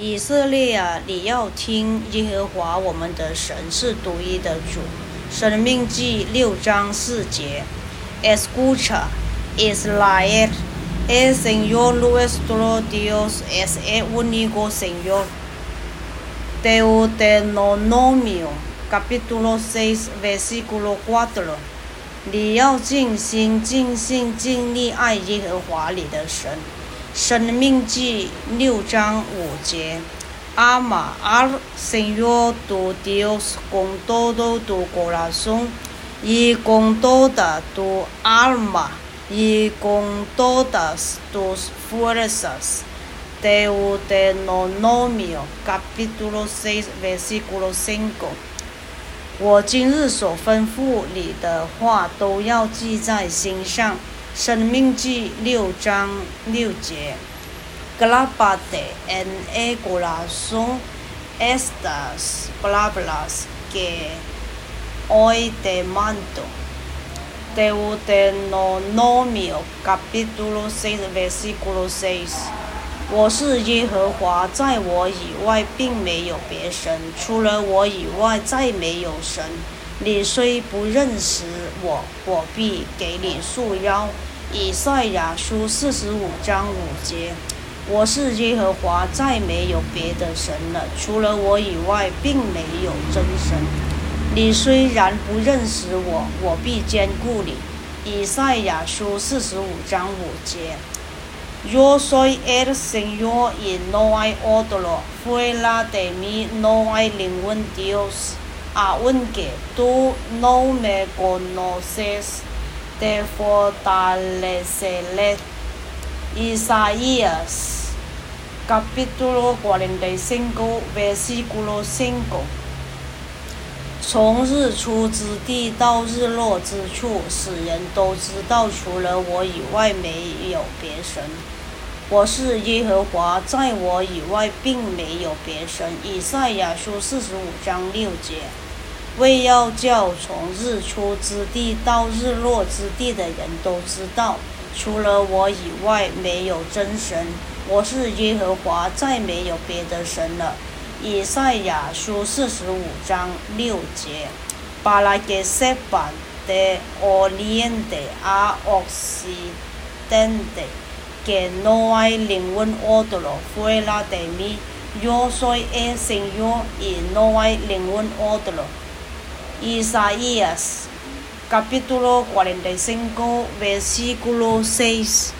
以色列啊，你要听耶和华我们的神是独一的主。生命记六章四节：Escucha, Israel, el Señor nuestro Dios es el único Señor. Deuteronomio capítulo seis versículo cuatro。你要尽心、尽性、尽力爱耶和华你的神。生命记六章五节，Ama al Señor tu Dios con todo tu corazón y con toda tu alma y con todas tus fuerzas. Deuteronomio capítulo seis versículo cinco。我今日所吩咐你的话，都要记在心上。生命记六章六节，Glabate en el corazón estas palabras que hoy te mando. Deuteronomio capítulo seis versículo seis。我是耶和华，在我以外并没有别神，除了我以外再没有神。你虽不认识我，我必给你束腰。以赛亚书四十五章五节：我是耶和华，再没有别的神了，除了我以外，并没有真神。你虽然不认识我，我必兼顾你。以赛亚书四十五章五节：Yo soy el Señor y no hay otro fuera de mí no hay ningún Dios, aunque tú no me conoces. de fortalecerle. Isaías capítulo 45 versículo 5从日出之地到日落之处，使人都知道，除了我以外没有别神。我是耶和华，在我以外并没有别神。以赛亚书四十五章六节。为要叫从日出之地到日落之地的人都知道，除了我以外没有真神。我是耶和华，再没有别的神了。以赛亚书四十五章六节。Para que sepan de oriente a occidente que no hay ningún otro fuera de mí, yo soy el Señor y no hay ningún otro. Isaías capítulo 45 versículo 6